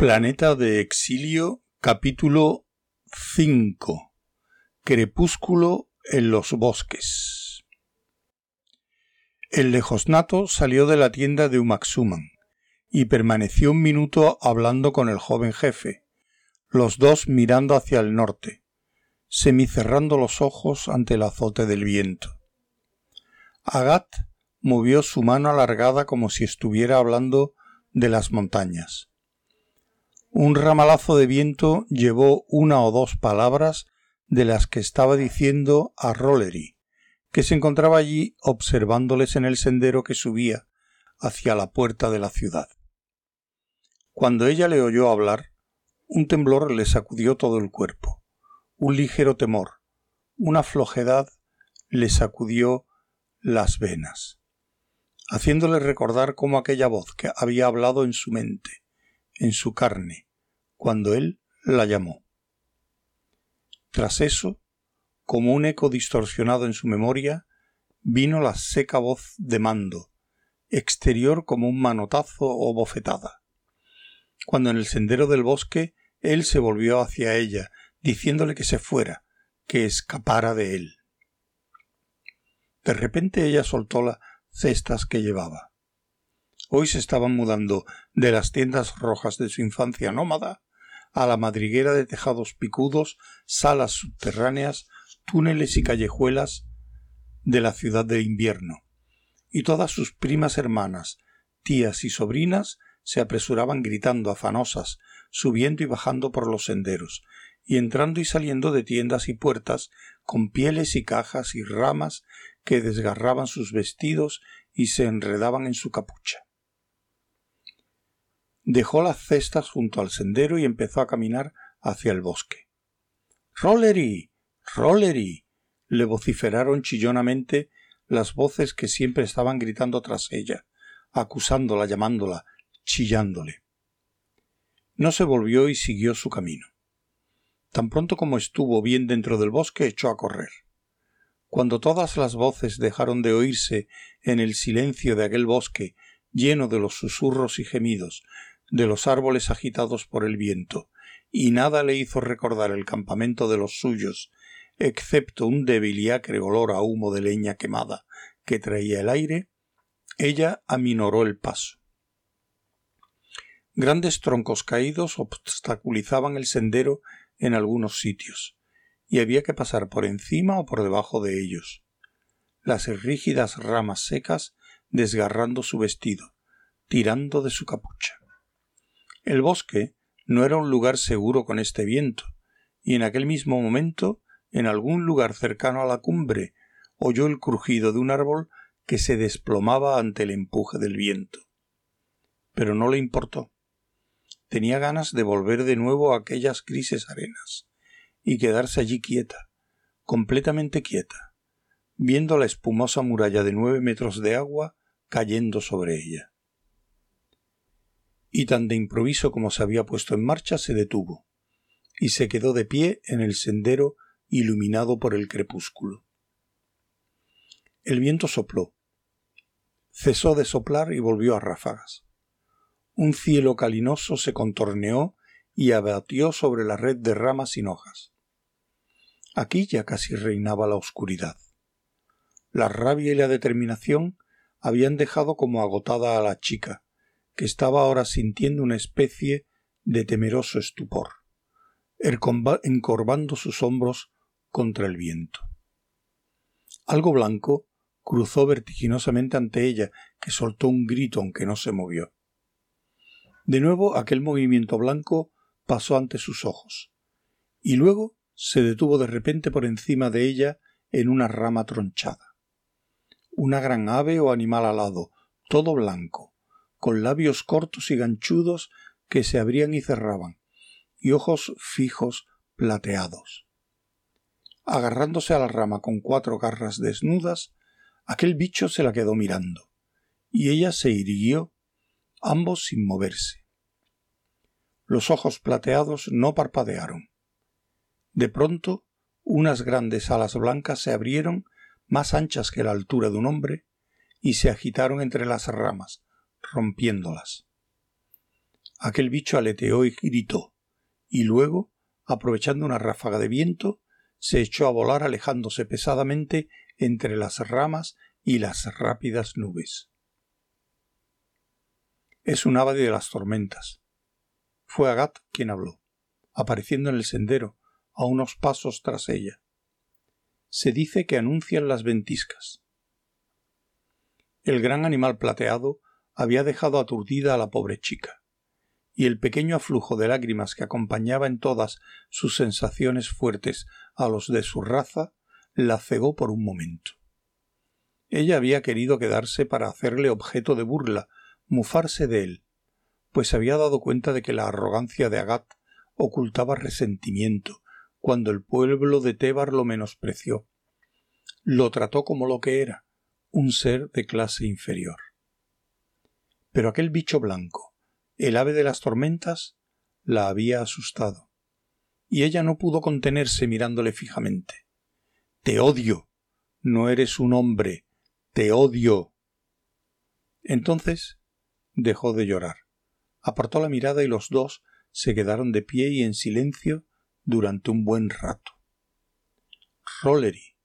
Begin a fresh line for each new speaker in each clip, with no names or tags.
Planeta de Exilio capítulo 5 Crepúsculo en los bosques El lejosnato salió de la tienda de Umaxuman y permaneció un minuto hablando con el joven jefe, los dos mirando hacia el norte, semicerrando los ojos ante el azote del viento. Agat movió su mano alargada como si estuviera hablando de las montañas. Un ramalazo de viento llevó una o dos palabras de las que estaba diciendo a Rollery, que se encontraba allí observándoles en el sendero que subía hacia la puerta de la ciudad. Cuando ella le oyó hablar, un temblor le sacudió todo el cuerpo, un ligero temor, una flojedad le sacudió las venas haciéndole recordar cómo aquella voz que había hablado en su mente, en su carne, cuando él la llamó. Tras eso, como un eco distorsionado en su memoria, vino la seca voz de mando, exterior como un manotazo o bofetada. Cuando en el sendero del bosque él se volvió hacia ella, diciéndole que se fuera, que escapara de él. De repente ella soltó la cestas que llevaba. Hoy se estaban mudando de las tiendas rojas de su infancia nómada a la madriguera de tejados picudos, salas subterráneas, túneles y callejuelas de la ciudad de invierno. Y todas sus primas hermanas, tías y sobrinas se apresuraban gritando afanosas, subiendo y bajando por los senderos, y entrando y saliendo de tiendas y puertas con pieles y cajas y ramas que desgarraban sus vestidos y se enredaban en su capucha. Dejó las cestas junto al sendero y empezó a caminar hacia el bosque. Rollery. Rollery. le vociferaron chillonamente las voces que siempre estaban gritando tras ella, acusándola, llamándola, chillándole. No se volvió y siguió su camino. Tan pronto como estuvo bien dentro del bosque, echó a correr. Cuando todas las voces dejaron de oírse en el silencio de aquel bosque lleno de los susurros y gemidos de los árboles agitados por el viento, y nada le hizo recordar el campamento de los suyos, excepto un débil y acre olor a humo de leña quemada que traía el aire, ella aminoró el paso. Grandes troncos caídos obstaculizaban el sendero en algunos sitios, y había que pasar por encima o por debajo de ellos. Las rígidas ramas secas desgarrando su vestido, tirando de su capucha. El bosque no era un lugar seguro con este viento, y en aquel mismo momento, en algún lugar cercano a la cumbre, oyó el crujido de un árbol que se desplomaba ante el empuje del viento. Pero no le importó tenía ganas de volver de nuevo a aquellas grises arenas y quedarse allí quieta, completamente quieta, viendo la espumosa muralla de nueve metros de agua cayendo sobre ella. Y tan de improviso como se había puesto en marcha se detuvo, y se quedó de pie en el sendero iluminado por el crepúsculo. El viento sopló, cesó de soplar y volvió a ráfagas un cielo calinoso se contorneó y abatió sobre la red de ramas sin hojas. Aquí ya casi reinaba la oscuridad. La rabia y la determinación habían dejado como agotada a la chica, que estaba ahora sintiendo una especie de temeroso estupor, encorvando sus hombros contra el viento. Algo blanco cruzó vertiginosamente ante ella, que soltó un grito aunque no se movió. De nuevo aquel movimiento blanco pasó ante sus ojos, y luego se detuvo de repente por encima de ella en una rama tronchada. Una gran ave o animal alado, todo blanco, con labios cortos y ganchudos que se abrían y cerraban, y ojos fijos plateados. Agarrándose a la rama con cuatro garras desnudas, aquel bicho se la quedó mirando, y ella se irguió, ambos sin moverse. Los ojos plateados no parpadearon. De pronto, unas grandes alas blancas se abrieron, más anchas que la altura de un hombre, y se agitaron entre las ramas, rompiéndolas. Aquel bicho aleteó y gritó, y luego, aprovechando una ráfaga de viento, se echó a volar alejándose pesadamente entre las ramas y las rápidas nubes. Es un ave de las tormentas. Fue Agat quien habló, apareciendo en el sendero, a unos pasos tras ella. Se dice que anuncian las ventiscas. El gran animal plateado había dejado aturdida a la pobre chica, y el pequeño aflujo de lágrimas que acompañaba en todas sus sensaciones fuertes a los de su raza la cegó por un momento. Ella había querido quedarse para hacerle objeto de burla, mufarse de él, pues había dado cuenta de que la arrogancia de Agat ocultaba resentimiento, cuando el pueblo de Tébar lo menospreció. Lo trató como lo que era, un ser de clase inferior. Pero aquel bicho blanco, el ave de las tormentas, la había asustado, y ella no pudo contenerse mirándole fijamente. Te odio. No eres un hombre. Te odio. Entonces dejó de llorar, apartó la mirada y los dos se quedaron de pie y en silencio durante un buen rato. Rollery,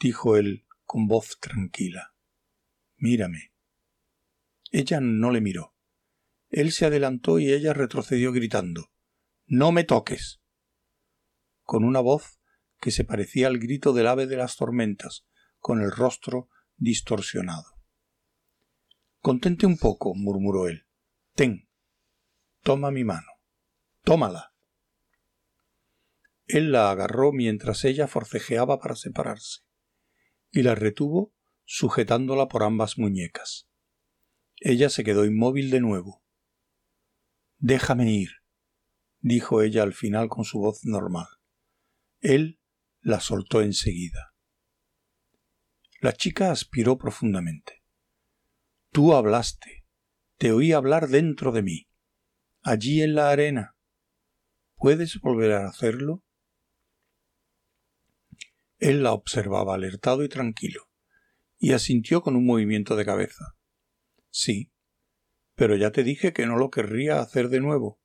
dijo él con voz tranquila. Mírame. Ella no le miró. Él se adelantó y ella retrocedió gritando No me toques. con una voz que se parecía al grito del ave de las tormentas, con el rostro distorsionado. Contente un poco, murmuró él. Ten. Toma mi mano. Tómala. Él la agarró mientras ella forcejeaba para separarse y la retuvo sujetándola por ambas muñecas. Ella se quedó inmóvil de nuevo. Déjame ir, dijo ella al final con su voz normal. Él la soltó enseguida. La chica aspiró profundamente. Tú hablaste. Te oí hablar dentro de mí. Allí en la arena. ¿Puedes volver a hacerlo? Él la observaba alertado y tranquilo, y asintió con un movimiento de cabeza. Sí, pero ya te dije que no lo querría hacer de nuevo.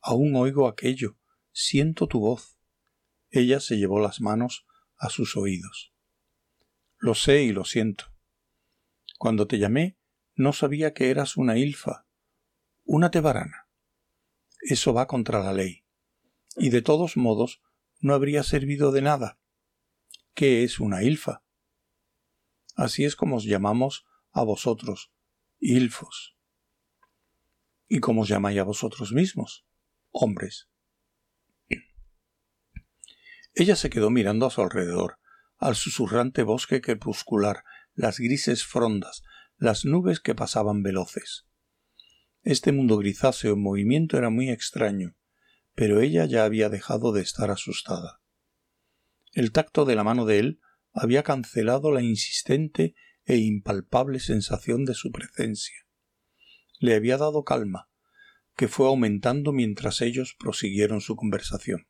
Aún oigo aquello, siento tu voz. Ella se llevó las manos a sus oídos. Lo sé y lo siento. Cuando te llamé, no sabía que eras una ilfa, una tebarana. Eso va contra la ley. Y de todos modos, no habría servido de nada. ¿Qué es una ilfa? Así es como os llamamos a vosotros, ilfos. ¿Y cómo os llamáis a vosotros mismos? Hombres. Ella se quedó mirando a su alrededor, al susurrante bosque crepuscular, las grises frondas, las nubes que pasaban veloces. Este mundo grisáceo en movimiento era muy extraño, pero ella ya había dejado de estar asustada. El tacto de la mano de él había cancelado la insistente e impalpable sensación de su presencia. Le había dado calma, que fue aumentando mientras ellos prosiguieron su conversación.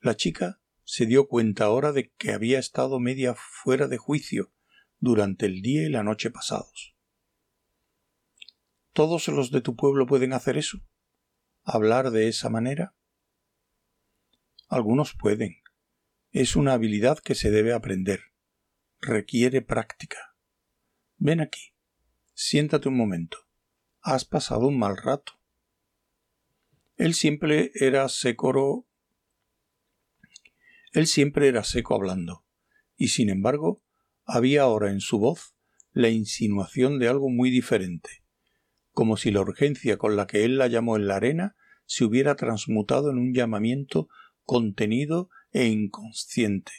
La chica se dio cuenta ahora de que había estado media fuera de juicio durante el día y la noche pasados. ¿Todos los de tu pueblo pueden hacer eso? ¿Hablar de esa manera? Algunos pueden, es una habilidad que se debe aprender. Requiere práctica. Ven aquí. Siéntate un momento. Has pasado un mal rato. Él siempre era seco. Él siempre era seco hablando, y sin embargo había ahora en su voz la insinuación de algo muy diferente, como si la urgencia con la que él la llamó en la arena se hubiera transmutado en un llamamiento contenido e inconsciente,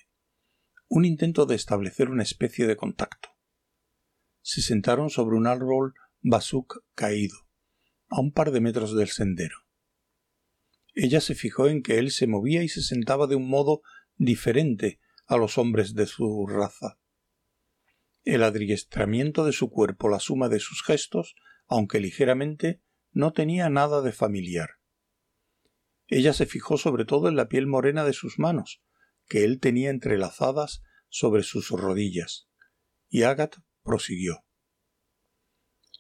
un intento de establecer una especie de contacto. Se sentaron sobre un árbol basuk caído, a un par de metros del sendero. Ella se fijó en que él se movía y se sentaba de un modo diferente a los hombres de su raza. El adiestramiento de su cuerpo, la suma de sus gestos, aunque ligeramente, no tenía nada de familiar. Ella se fijó sobre todo en la piel morena de sus manos, que él tenía entrelazadas sobre sus rodillas, y Agat prosiguió.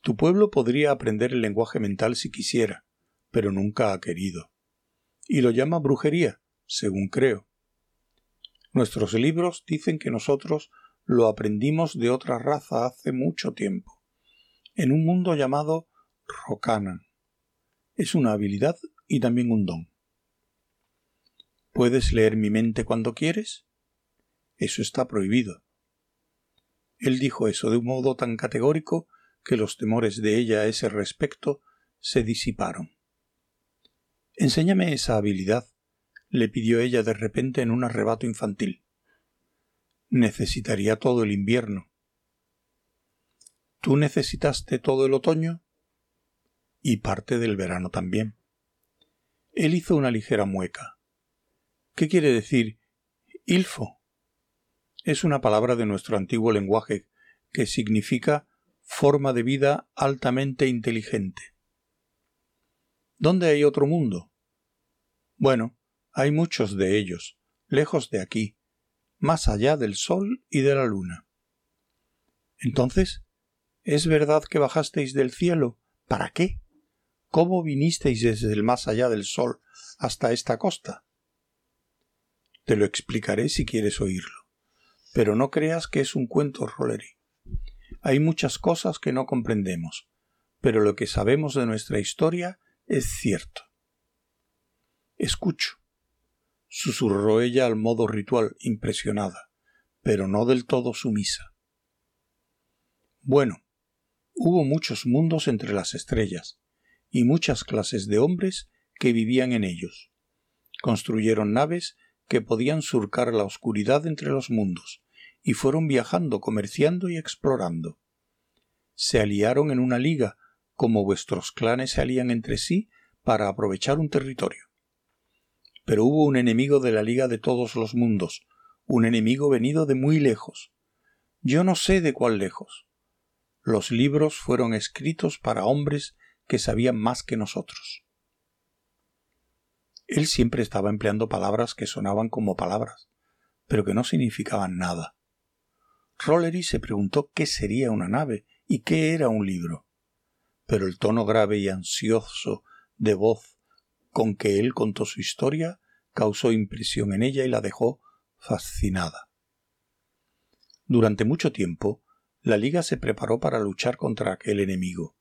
Tu pueblo podría aprender el lenguaje mental si quisiera, pero nunca ha querido. Y lo llama brujería, según creo. Nuestros libros dicen que nosotros lo aprendimos de otra raza hace mucho tiempo, en un mundo llamado Rokanan. Es una habilidad y también un don. ¿Puedes leer mi mente cuando quieres? Eso está prohibido. Él dijo eso de un modo tan categórico que los temores de ella a ese respecto se disiparon. Enséñame esa habilidad, le pidió ella de repente en un arrebato infantil. Necesitaría todo el invierno. ¿Tú necesitaste todo el otoño? Y parte del verano también. Él hizo una ligera mueca. ¿Qué quiere decir ilfo? Es una palabra de nuestro antiguo lenguaje que significa forma de vida altamente inteligente. ¿Dónde hay otro mundo? Bueno, hay muchos de ellos, lejos de aquí, más allá del sol y de la luna. Entonces, ¿es verdad que bajasteis del cielo? ¿Para qué? ¿Cómo vinisteis desde el más allá del sol hasta esta costa? Te lo explicaré si quieres oírlo. Pero no creas que es un cuento Rollery. Hay muchas cosas que no comprendemos, pero lo que sabemos de nuestra historia es cierto. Escucho, susurró ella al modo ritual, impresionada, pero no del todo sumisa. Bueno, hubo muchos mundos entre las estrellas, y muchas clases de hombres que vivían en ellos. Construyeron naves que podían surcar la oscuridad entre los mundos, y fueron viajando, comerciando y explorando. Se aliaron en una liga, como vuestros clanes se alían entre sí para aprovechar un territorio. Pero hubo un enemigo de la liga de todos los mundos, un enemigo venido de muy lejos. Yo no sé de cuál lejos. Los libros fueron escritos para hombres que sabían más que nosotros. Él siempre estaba empleando palabras que sonaban como palabras, pero que no significaban nada. Rollery se preguntó qué sería una nave y qué era un libro. Pero el tono grave y ansioso de voz con que él contó su historia causó impresión en ella y la dejó fascinada. Durante mucho tiempo, la Liga se preparó para luchar contra aquel enemigo.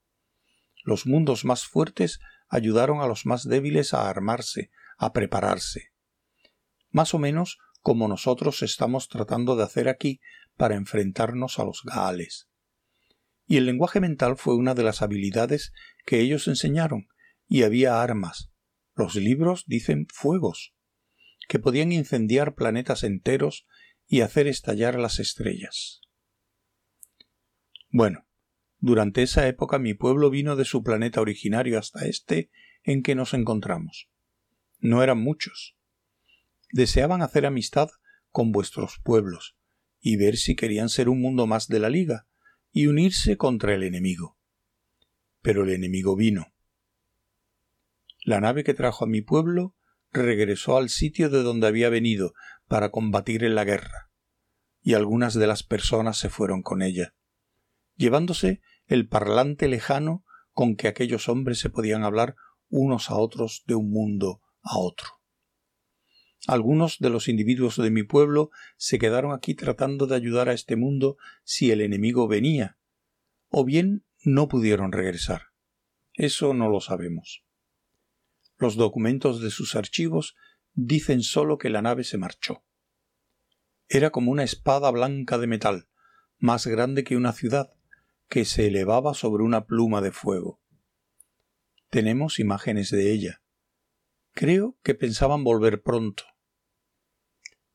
Los mundos más fuertes ayudaron a los más débiles a armarse, a prepararse. Más o menos como nosotros estamos tratando de hacer aquí para enfrentarnos a los Gaales. Y el lenguaje mental fue una de las habilidades que ellos enseñaron, y había armas. Los libros dicen fuegos, que podían incendiar planetas enteros y hacer estallar las estrellas. Bueno, durante esa época mi pueblo vino de su planeta originario hasta este en que nos encontramos. No eran muchos. Deseaban hacer amistad con vuestros pueblos y ver si querían ser un mundo más de la Liga y unirse contra el enemigo. Pero el enemigo vino. La nave que trajo a mi pueblo regresó al sitio de donde había venido para combatir en la guerra, y algunas de las personas se fueron con ella llevándose el parlante lejano con que aquellos hombres se podían hablar unos a otros de un mundo a otro. Algunos de los individuos de mi pueblo se quedaron aquí tratando de ayudar a este mundo si el enemigo venía, o bien no pudieron regresar. Eso no lo sabemos. Los documentos de sus archivos dicen sólo que la nave se marchó. Era como una espada blanca de metal, más grande que una ciudad, que se elevaba sobre una pluma de fuego. Tenemos imágenes de ella. Creo que pensaban volver pronto.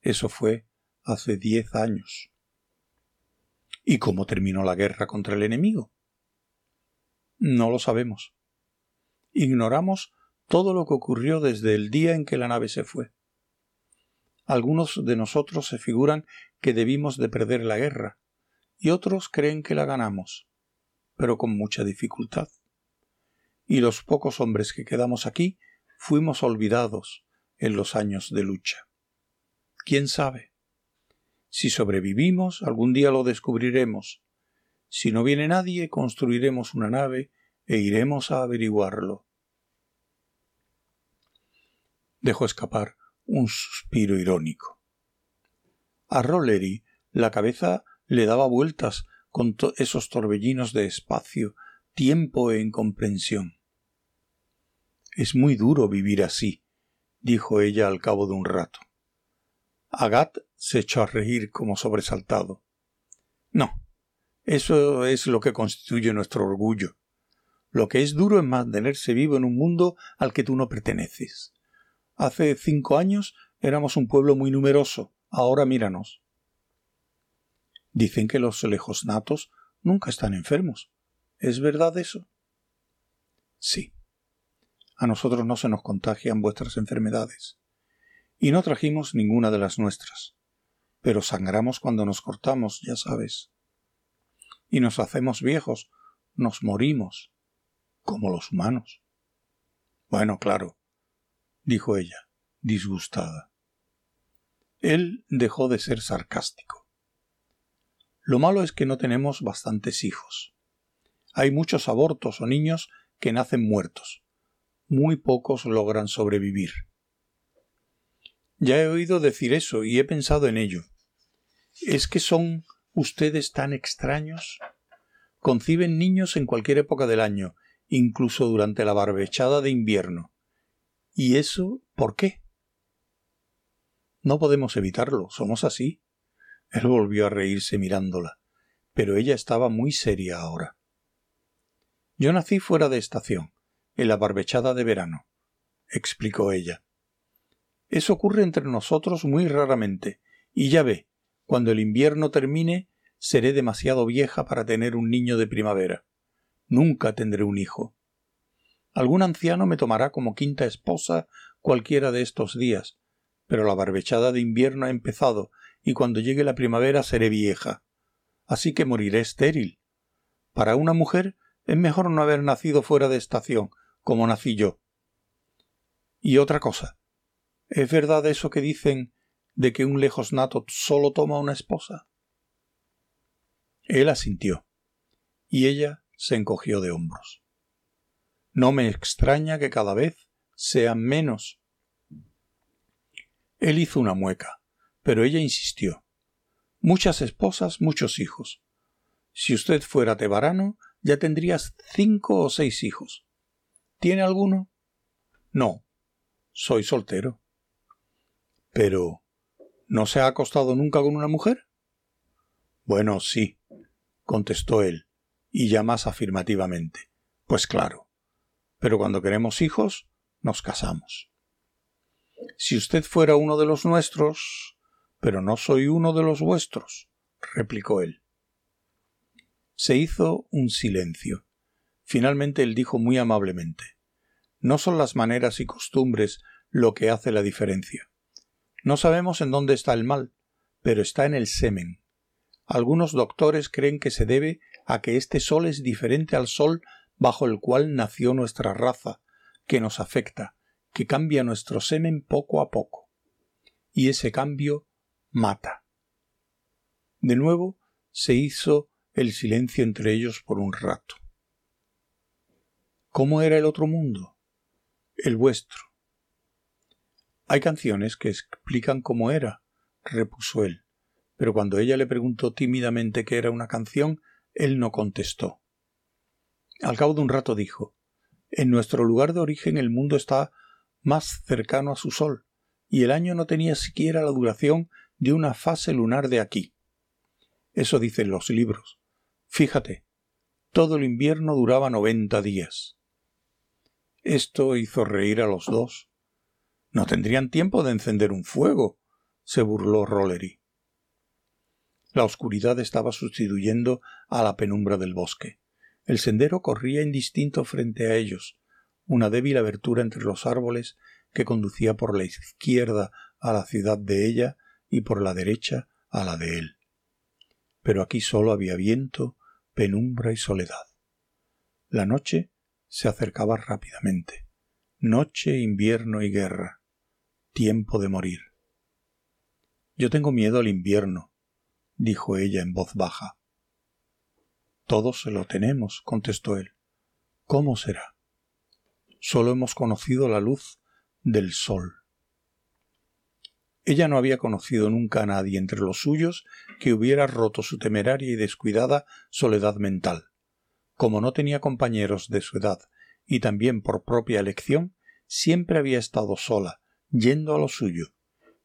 Eso fue hace diez años. ¿Y cómo terminó la guerra contra el enemigo? No lo sabemos. Ignoramos todo lo que ocurrió desde el día en que la nave se fue. Algunos de nosotros se figuran que debimos de perder la guerra, y otros creen que la ganamos, pero con mucha dificultad. Y los pocos hombres que quedamos aquí fuimos olvidados en los años de lucha. ¿Quién sabe? Si sobrevivimos, algún día lo descubriremos. Si no viene nadie, construiremos una nave e iremos a averiguarlo. Dejó escapar un suspiro irónico. A Rollery la cabeza le daba vueltas con esos torbellinos de espacio, tiempo e incomprensión. Es muy duro vivir así, dijo ella al cabo de un rato. Agat se echó a reír como sobresaltado. No, eso es lo que constituye nuestro orgullo. Lo que es duro es mantenerse vivo en un mundo al que tú no perteneces. Hace cinco años éramos un pueblo muy numeroso, ahora míranos. Dicen que los lejos natos nunca están enfermos. ¿Es verdad eso? Sí. A nosotros no se nos contagian vuestras enfermedades. Y no trajimos ninguna de las nuestras. Pero sangramos cuando nos cortamos, ya sabes. Y nos hacemos viejos, nos morimos, como los humanos. Bueno, claro, dijo ella, disgustada. Él dejó de ser sarcástico. Lo malo es que no tenemos bastantes hijos. Hay muchos abortos o niños que nacen muertos. Muy pocos logran sobrevivir. Ya he oído decir eso y he pensado en ello. ¿Es que son ustedes tan extraños? Conciben niños en cualquier época del año, incluso durante la barbechada de invierno. ¿Y eso por qué? No podemos evitarlo, somos así. Él volvió a reírse mirándola, pero ella estaba muy seria ahora. Yo nací fuera de estación, en la barbechada de verano, explicó ella. Eso ocurre entre nosotros muy raramente, y ya ve, cuando el invierno termine, seré demasiado vieja para tener un niño de primavera. Nunca tendré un hijo. Algún anciano me tomará como quinta esposa cualquiera de estos días, pero la barbechada de invierno ha empezado y cuando llegue la primavera seré vieja. Así que moriré estéril. Para una mujer es mejor no haber nacido fuera de estación, como nací yo. Y otra cosa. ¿Es verdad eso que dicen de que un lejos nato solo toma una esposa? Él asintió, y ella se encogió de hombros. No me extraña que cada vez sean menos. Él hizo una mueca pero ella insistió. Muchas esposas, muchos hijos. Si usted fuera tebarano, ya tendrías cinco o seis hijos. ¿Tiene alguno? No. Soy soltero. Pero. ¿No se ha acostado nunca con una mujer? Bueno, sí, contestó él, y ya más afirmativamente. Pues claro. Pero cuando queremos hijos, nos casamos. Si usted fuera uno de los nuestros, pero no soy uno de los vuestros, replicó él. Se hizo un silencio. Finalmente él dijo muy amablemente No son las maneras y costumbres lo que hace la diferencia. No sabemos en dónde está el mal, pero está en el semen. Algunos doctores creen que se debe a que este sol es diferente al sol bajo el cual nació nuestra raza, que nos afecta, que cambia nuestro semen poco a poco. Y ese cambio mata. De nuevo se hizo el silencio entre ellos por un rato. ¿Cómo era el otro mundo? El vuestro. Hay canciones que explican cómo era, repuso él, pero cuando ella le preguntó tímidamente qué era una canción, él no contestó. Al cabo de un rato dijo En nuestro lugar de origen el mundo está más cercano a su sol, y el año no tenía siquiera la duración de una fase lunar de aquí. Eso dicen los libros. Fíjate, todo el invierno duraba noventa días. Esto hizo reír a los dos. No tendrían tiempo de encender un fuego, se burló Rollery. La oscuridad estaba sustituyendo a la penumbra del bosque. El sendero corría indistinto frente a ellos, una débil abertura entre los árboles que conducía por la izquierda a la ciudad de ella y por la derecha a la de él. Pero aquí solo había viento, penumbra y soledad. La noche se acercaba rápidamente. Noche, invierno y guerra. Tiempo de morir. Yo tengo miedo al invierno, dijo ella en voz baja. Todos se lo tenemos, contestó él. ¿Cómo será? Solo hemos conocido la luz del sol. Ella no había conocido nunca a nadie entre los suyos que hubiera roto su temeraria y descuidada soledad mental. Como no tenía compañeros de su edad y también por propia elección, siempre había estado sola, yendo a lo suyo,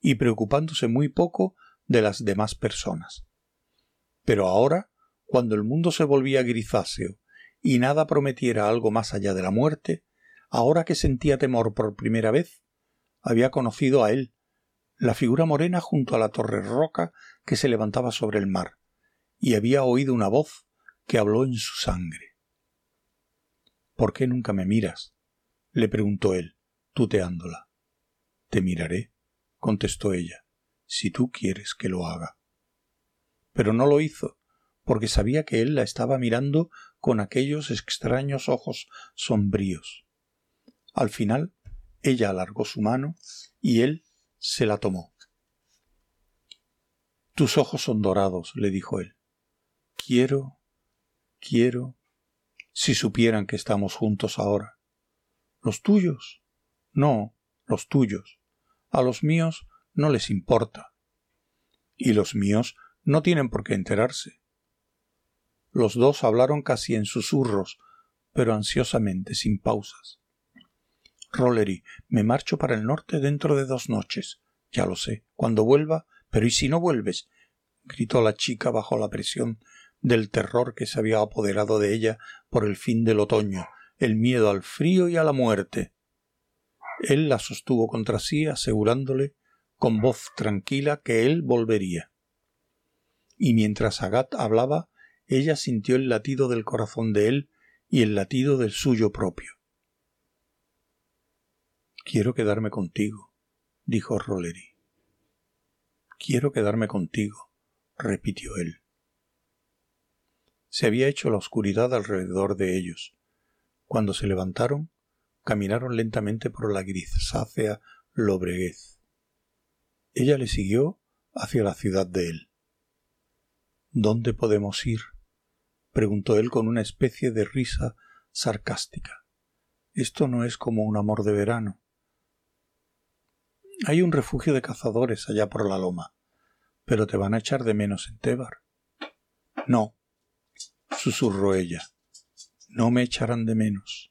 y preocupándose muy poco de las demás personas. Pero ahora, cuando el mundo se volvía grisáceo y nada prometiera algo más allá de la muerte, ahora que sentía temor por primera vez, había conocido a él, la figura morena junto a la torre roca que se levantaba sobre el mar, y había oído una voz que habló en su sangre. ¿Por qué nunca me miras? le preguntó él, tuteándola. Te miraré, contestó ella, si tú quieres que lo haga. Pero no lo hizo, porque sabía que él la estaba mirando con aquellos extraños ojos sombríos. Al final, ella alargó su mano y él se la tomó. Tus ojos son dorados, le dijo él. Quiero, quiero, si supieran que estamos juntos ahora. ¿Los tuyos? No, los tuyos. A los míos no les importa. Y los míos no tienen por qué enterarse. Los dos hablaron casi en susurros, pero ansiosamente, sin pausas. Rollery, me marcho para el norte dentro de dos noches. Ya lo sé. Cuando vuelva. Pero ¿y si no vuelves? gritó la chica bajo la presión del terror que se había apoderado de ella por el fin del otoño, el miedo al frío y a la muerte. Él la sostuvo contra sí, asegurándole con voz tranquila que él volvería. Y mientras Agat hablaba, ella sintió el latido del corazón de él y el latido del suyo propio. Quiero quedarme contigo, dijo Rollery. Quiero quedarme contigo, repitió él. Se había hecho la oscuridad alrededor de ellos. Cuando se levantaron, caminaron lentamente por la grisácea lobreguez. Ella le siguió hacia la ciudad de él. ¿Dónde podemos ir? preguntó él con una especie de risa sarcástica. Esto no es como un amor de verano. Hay un refugio de cazadores allá por la loma, pero te van a echar de menos en Tebar. No, susurró ella, no me echarán de menos.